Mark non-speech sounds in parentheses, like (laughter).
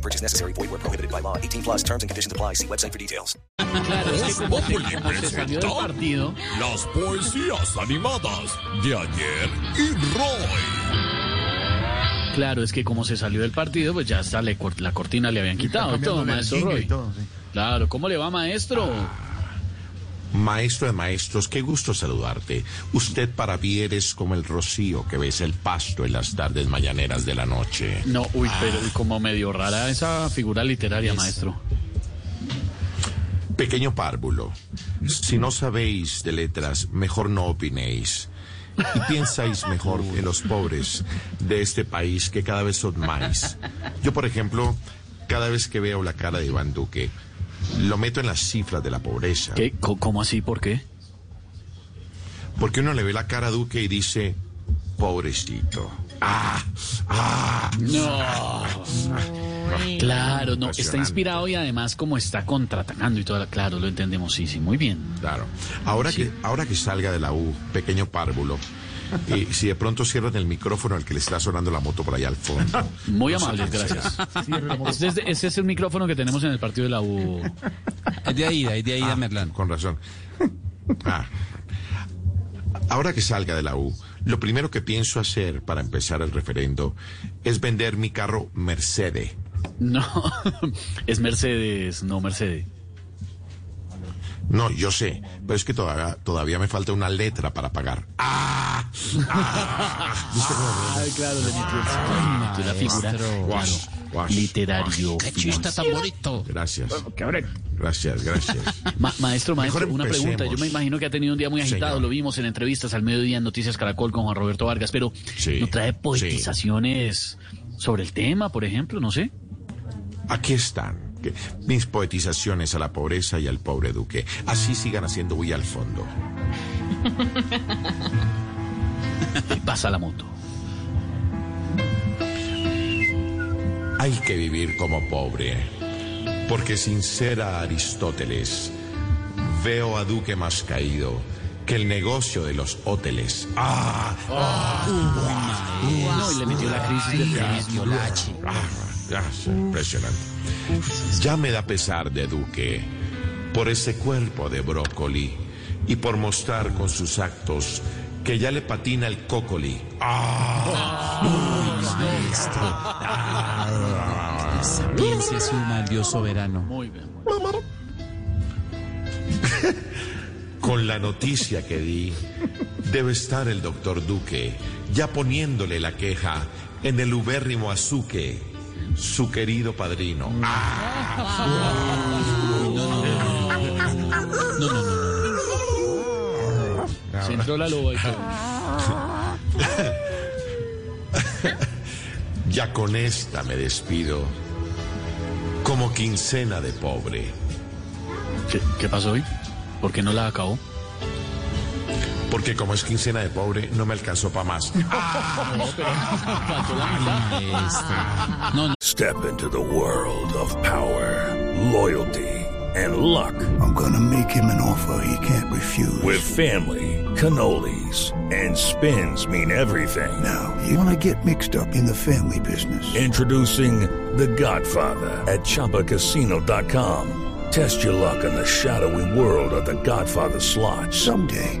No purchase necessary. Void where prohibited by law. 18 plus terms and conditions apply. See website for details. Claro, es que como se, Populi como se salió del partido, Las poesías animadas de ayer y Roy. claro, es que como se salió del partido, pues ya hasta le la cortina le habían quitado y todo, maestro Roy. Claro, ¿cómo le va, maestro? Maestro de maestros, qué gusto saludarte. Usted para mí eres como el rocío que besa el pasto en las tardes mañaneras de la noche. No, uy, pero como medio rara esa figura literaria, maestro. Pequeño párvulo, si no sabéis de letras, mejor no opinéis. Y piensáis mejor en los pobres de este país que cada vez son más. Yo, por ejemplo, cada vez que veo la cara de Iván Duque, lo meto en las cifras de la pobreza. ¿Qué? ¿Cómo así? ¿Por qué? Porque uno le ve la cara a Duque y dice, pobrecito. Ah, ah. No. Claro, no, está inspirado y además como está contraatacando y todo, claro, lo entendemos, sí, sí, muy bien. Claro. Ahora, que, ahora que salga de la U, pequeño párvulo, y si de pronto cierran el micrófono al que le está sonando la moto por allá al fondo. (laughs) Muy amables, gracias. Este es, ese es el micrófono que tenemos en el partido de la U. Es de Aida, es de Aida Merlán. Con razón. Ah. Ahora que salga de la U, lo primero que pienso hacer para empezar el referendo es vender mi carro Mercedes. No, (laughs) es Mercedes, no Mercedes. No, yo sé, pero es que todavía, todavía me falta una letra para pagar. ¡Ah! ¡Ah! ¿Viste cómo- Ay, claro, le metió la figura guash, literario. ¡Qué chiste tan bonito! Gracias. Gracias, gracias. (laughs) Ma- maestro, maestro, una pregunta. Yo me imagino que ha tenido un día muy agitado. Señor. Lo vimos en entrevistas al mediodía en Noticias Caracol con Juan Roberto Vargas, pero Sí, ¿no trae poetizaciones sobre el tema, por ejemplo? No sé. Aquí están. Mis poetizaciones a la pobreza y al pobre duque. Así sigan haciendo bulla al fondo. (laughs) Y pasa la moto. Hay que vivir como pobre. Porque sin ser a Aristóteles, veo a Duque más caído que el negocio de los hoteles. ¡Ah! Metió la crisis del feminismo. Ah, ah, es impresionante. Ya me da pesar de Duque por ese cuerpo de brócoli y por mostrar con sus actos que ya le patina el cócoli. Piense suma el Dios soberano. Muy bien. (laughs) Con la noticia que di, debe estar el doctor Duque ya poniéndole la queja en el ubérrimo azuque, su querido padrino. Ya con esta me despido, como quincena de pobre. ¿Qué, qué pasó hoy? ¿Por qué no la acabó? Porque como es quincena de pobre, no me alcanzó para más. (laughs) Mitad. No, no. Step into the world of power, loyalty, and luck. I'm gonna make him an offer he can't refuse. With family, cannolis, and spins mean everything. Now, you wanna get mixed up in the family business. Introducing The Godfather at ChumbaCasino.com. Test your luck in the shadowy world of The Godfather slot. Someday,